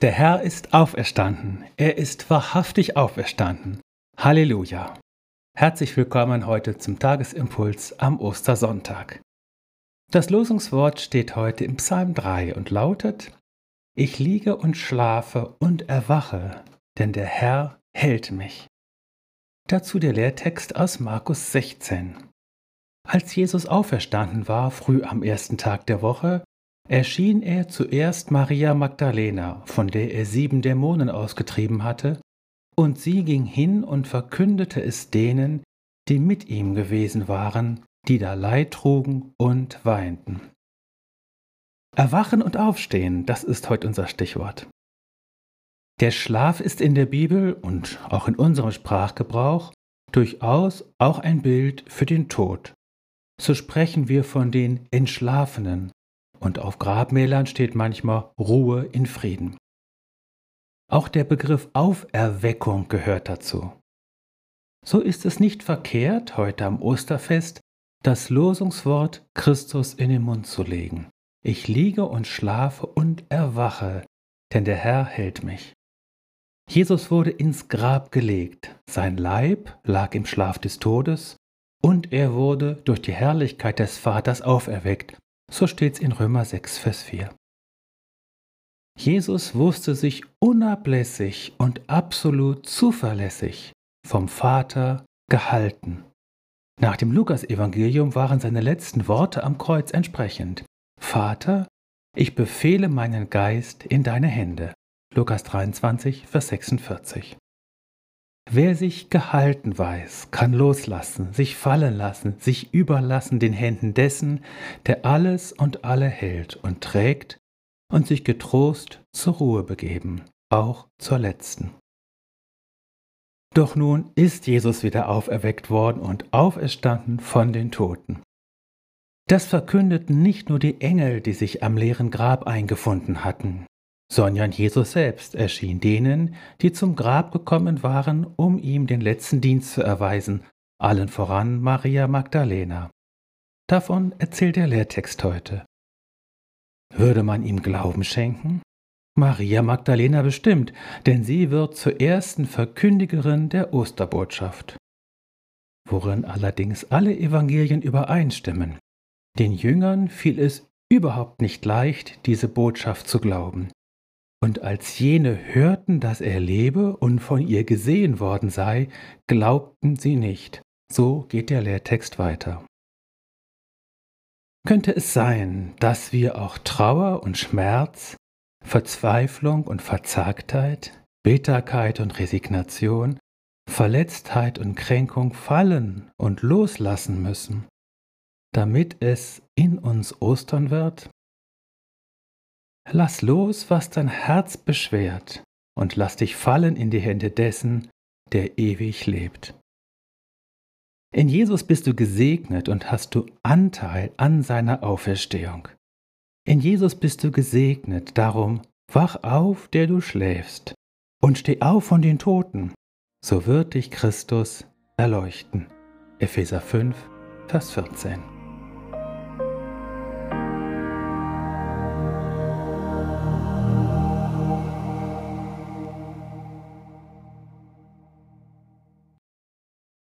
Der Herr ist auferstanden. Er ist wahrhaftig auferstanden. Halleluja. Herzlich willkommen heute zum Tagesimpuls am Ostersonntag. Das Losungswort steht heute im Psalm 3 und lautet, Ich liege und schlafe und erwache, denn der Herr hält mich. Dazu der Lehrtext aus Markus 16. Als Jesus auferstanden war, früh am ersten Tag der Woche, erschien er zuerst Maria Magdalena, von der er sieben Dämonen ausgetrieben hatte, und sie ging hin und verkündete es denen, die mit ihm gewesen waren, die da Leid trugen und weinten. Erwachen und aufstehen, das ist heute unser Stichwort. Der Schlaf ist in der Bibel und auch in unserem Sprachgebrauch durchaus auch ein Bild für den Tod. So sprechen wir von den Entschlafenen, und auf Grabmälern steht manchmal Ruhe in Frieden. Auch der Begriff Auferweckung gehört dazu. So ist es nicht verkehrt, heute am Osterfest das Losungswort Christus in den Mund zu legen. Ich liege und schlafe und erwache, denn der Herr hält mich. Jesus wurde ins Grab gelegt, sein Leib lag im Schlaf des Todes, und er wurde durch die Herrlichkeit des Vaters auferweckt so steht's in Römer 6, Vers 4. Jesus wusste sich unablässig und absolut zuverlässig vom Vater gehalten. Nach dem Lukasevangelium waren seine letzten Worte am Kreuz entsprechend. Vater, ich befehle meinen Geist in deine Hände. Lukas 23, Vers 46. Wer sich gehalten weiß, kann loslassen, sich fallen lassen, sich überlassen den Händen dessen, der alles und alle hält und trägt und sich getrost zur Ruhe begeben, auch zur letzten. Doch nun ist Jesus wieder auferweckt worden und auferstanden von den Toten. Das verkündeten nicht nur die Engel, die sich am leeren Grab eingefunden hatten, sondern Jesus selbst erschien denen, die zum Grab gekommen waren, um ihm den letzten Dienst zu erweisen, allen voran Maria Magdalena. Davon erzählt der Lehrtext heute. Würde man ihm Glauben schenken? Maria Magdalena bestimmt, denn sie wird zur ersten Verkündigerin der Osterbotschaft. Worin allerdings alle Evangelien übereinstimmen. Den Jüngern fiel es überhaupt nicht leicht, diese Botschaft zu glauben. Und als jene hörten, dass er lebe und von ihr gesehen worden sei, glaubten sie nicht. So geht der Lehrtext weiter. Könnte es sein, dass wir auch Trauer und Schmerz, Verzweiflung und Verzagtheit, Bitterkeit und Resignation, Verletztheit und Kränkung fallen und loslassen müssen, damit es in uns Ostern wird? Lass los, was dein Herz beschwert, und lass dich fallen in die Hände dessen, der ewig lebt. In Jesus bist du gesegnet und hast du Anteil an seiner Auferstehung. In Jesus bist du gesegnet, darum wach auf, der du schläfst, und steh auf von den Toten, so wird dich Christus erleuchten. Epheser 5, Vers 14.